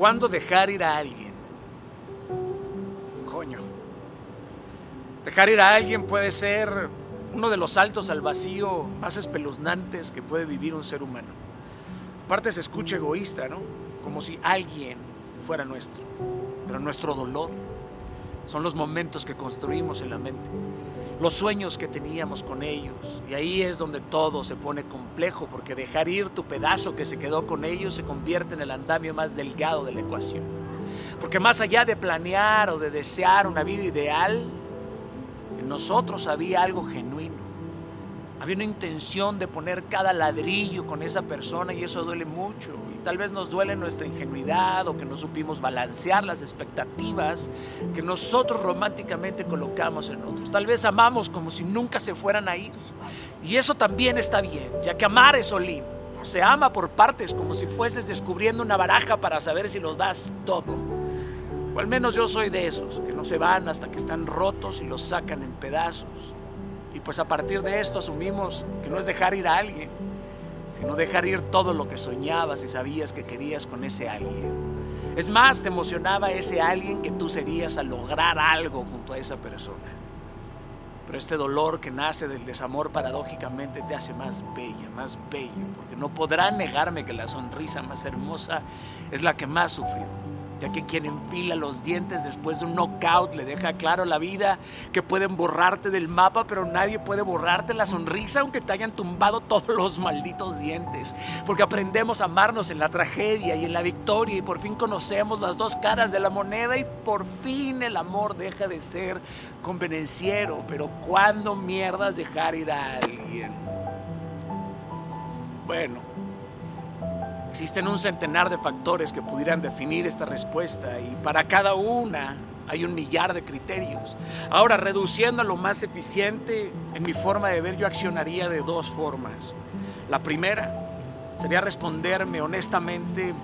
¿Cuándo dejar ir a alguien? Coño. Dejar ir a alguien puede ser uno de los saltos al vacío más espeluznantes que puede vivir un ser humano. Aparte se escucha egoísta, ¿no? Como si alguien fuera nuestro. Pero nuestro dolor son los momentos que construimos en la mente, los sueños que teníamos con ellos. Y ahí es donde todo se pone complejo, porque dejar ir tu pedazo que se quedó con ellos se convierte en el andamio más delgado de la ecuación. Porque más allá de planear o de desear una vida ideal, en nosotros había algo genuino. Había una intención de poner cada ladrillo con esa persona y eso duele mucho. Tal vez nos duele nuestra ingenuidad o que no supimos balancear las expectativas que nosotros románticamente colocamos en otros. Tal vez amamos como si nunca se fueran a ir. Y eso también está bien, ya que amar es olín. Se ama por partes como si fueses descubriendo una baraja para saber si los das todo. O al menos yo soy de esos, que no se van hasta que están rotos y los sacan en pedazos. Y pues a partir de esto asumimos que no es dejar ir a alguien, sino dejar ir todo lo que soñabas y sabías que querías con ese alguien. Es más, te emocionaba ese alguien que tú serías a lograr algo junto a esa persona. Pero este dolor que nace del desamor paradójicamente te hace más bella, más bello, porque no podrá negarme que la sonrisa más hermosa es la que más sufrió ya que quien enfila los dientes después de un knockout le deja claro la vida que pueden borrarte del mapa, pero nadie puede borrarte la sonrisa aunque te hayan tumbado todos los malditos dientes, porque aprendemos a amarnos en la tragedia y en la victoria y por fin conocemos las dos caras de la moneda y por fin el amor deja de ser convenenciero, pero ¿cuándo mierdas dejar ir a alguien? Bueno, Existen un centenar de factores que pudieran definir esta respuesta y para cada una hay un millar de criterios. Ahora, reduciendo a lo más eficiente, en mi forma de ver yo accionaría de dos formas. La primera sería responderme honestamente,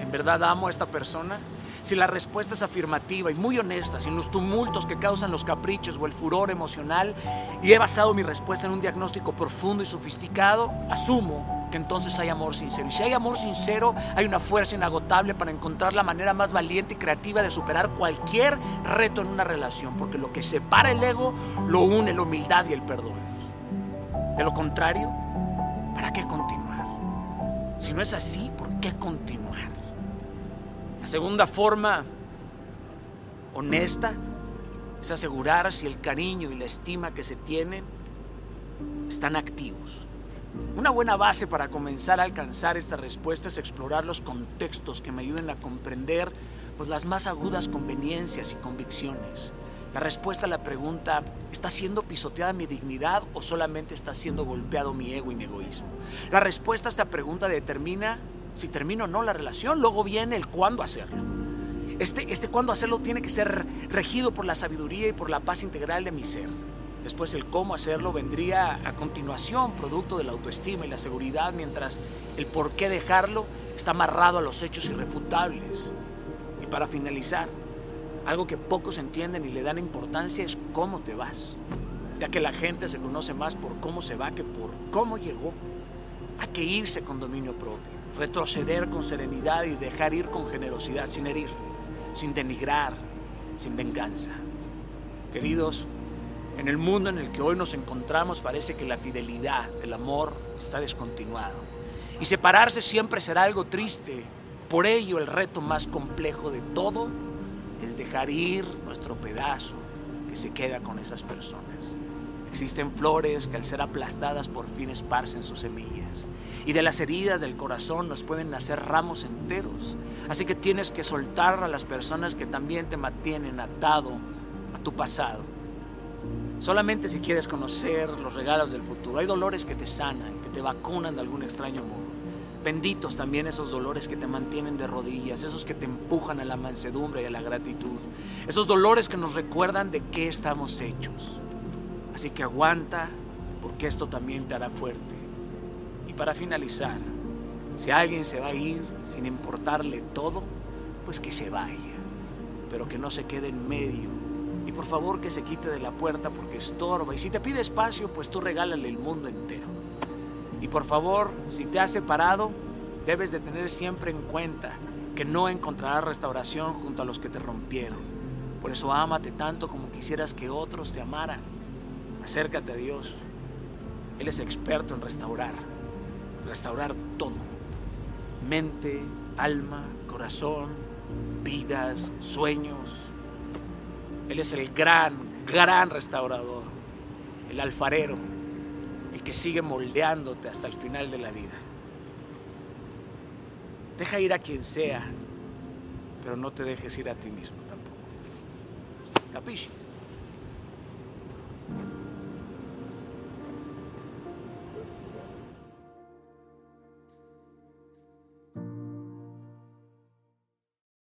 ¿en verdad amo a esta persona? Si la respuesta es afirmativa y muy honesta, sin los tumultos que causan los caprichos o el furor emocional, y he basado mi respuesta en un diagnóstico profundo y sofisticado, asumo que entonces hay amor sincero. Y si hay amor sincero, hay una fuerza inagotable para encontrar la manera más valiente y creativa de superar cualquier reto en una relación, porque lo que separa el ego lo une la humildad y el perdón. De lo contrario, ¿para qué continuar? Si no es así, ¿por qué continuar? La segunda forma honesta es asegurar si el cariño y la estima que se tienen están activos. Una buena base para comenzar a alcanzar esta respuesta es explorar los contextos que me ayuden a comprender pues, las más agudas conveniencias y convicciones. La respuesta a la pregunta, ¿está siendo pisoteada mi dignidad o solamente está siendo golpeado mi ego y mi egoísmo? La respuesta a esta pregunta determina si termino o no la relación, luego viene el cuándo hacerlo. Este, este cuándo hacerlo tiene que ser regido por la sabiduría y por la paz integral de mi ser. Después el cómo hacerlo vendría a continuación, producto de la autoestima y la seguridad, mientras el por qué dejarlo está amarrado a los hechos irrefutables. Y para finalizar, algo que pocos entienden y le dan importancia es cómo te vas, ya que la gente se conoce más por cómo se va que por cómo llegó. Hay que irse con dominio propio retroceder con serenidad y dejar ir con generosidad, sin herir, sin denigrar, sin venganza. Queridos, en el mundo en el que hoy nos encontramos parece que la fidelidad, el amor está descontinuado. Y separarse siempre será algo triste. Por ello el reto más complejo de todo es dejar ir nuestro pedazo que se queda con esas personas. Existen flores que al ser aplastadas por fin esparcen sus semillas. Y de las heridas del corazón nos pueden nacer ramos enteros. Así que tienes que soltar a las personas que también te mantienen atado a tu pasado. Solamente si quieres conocer los regalos del futuro. Hay dolores que te sanan, que te vacunan de algún extraño modo. Benditos también esos dolores que te mantienen de rodillas, esos que te empujan a la mansedumbre y a la gratitud. Esos dolores que nos recuerdan de qué estamos hechos. Así que aguanta, porque esto también te hará fuerte. Y para finalizar, si alguien se va a ir sin importarle todo, pues que se vaya, pero que no se quede en medio. Y por favor que se quite de la puerta porque estorba. Y si te pide espacio, pues tú regálale el mundo entero. Y por favor, si te has separado, Debes de tener siempre en cuenta que no encontrarás restauración junto a los que te rompieron. Por eso ámate tanto como quisieras que otros te amaran. Acércate a Dios. Él es experto en restaurar, restaurar todo. Mente, alma, corazón, vidas, sueños. Él es el gran, gran restaurador, el alfarero, el que sigue moldeándote hasta el final de la vida. Deja ir a quien sea, pero no te dejes ir a ti mismo tampoco. ¿Capisci?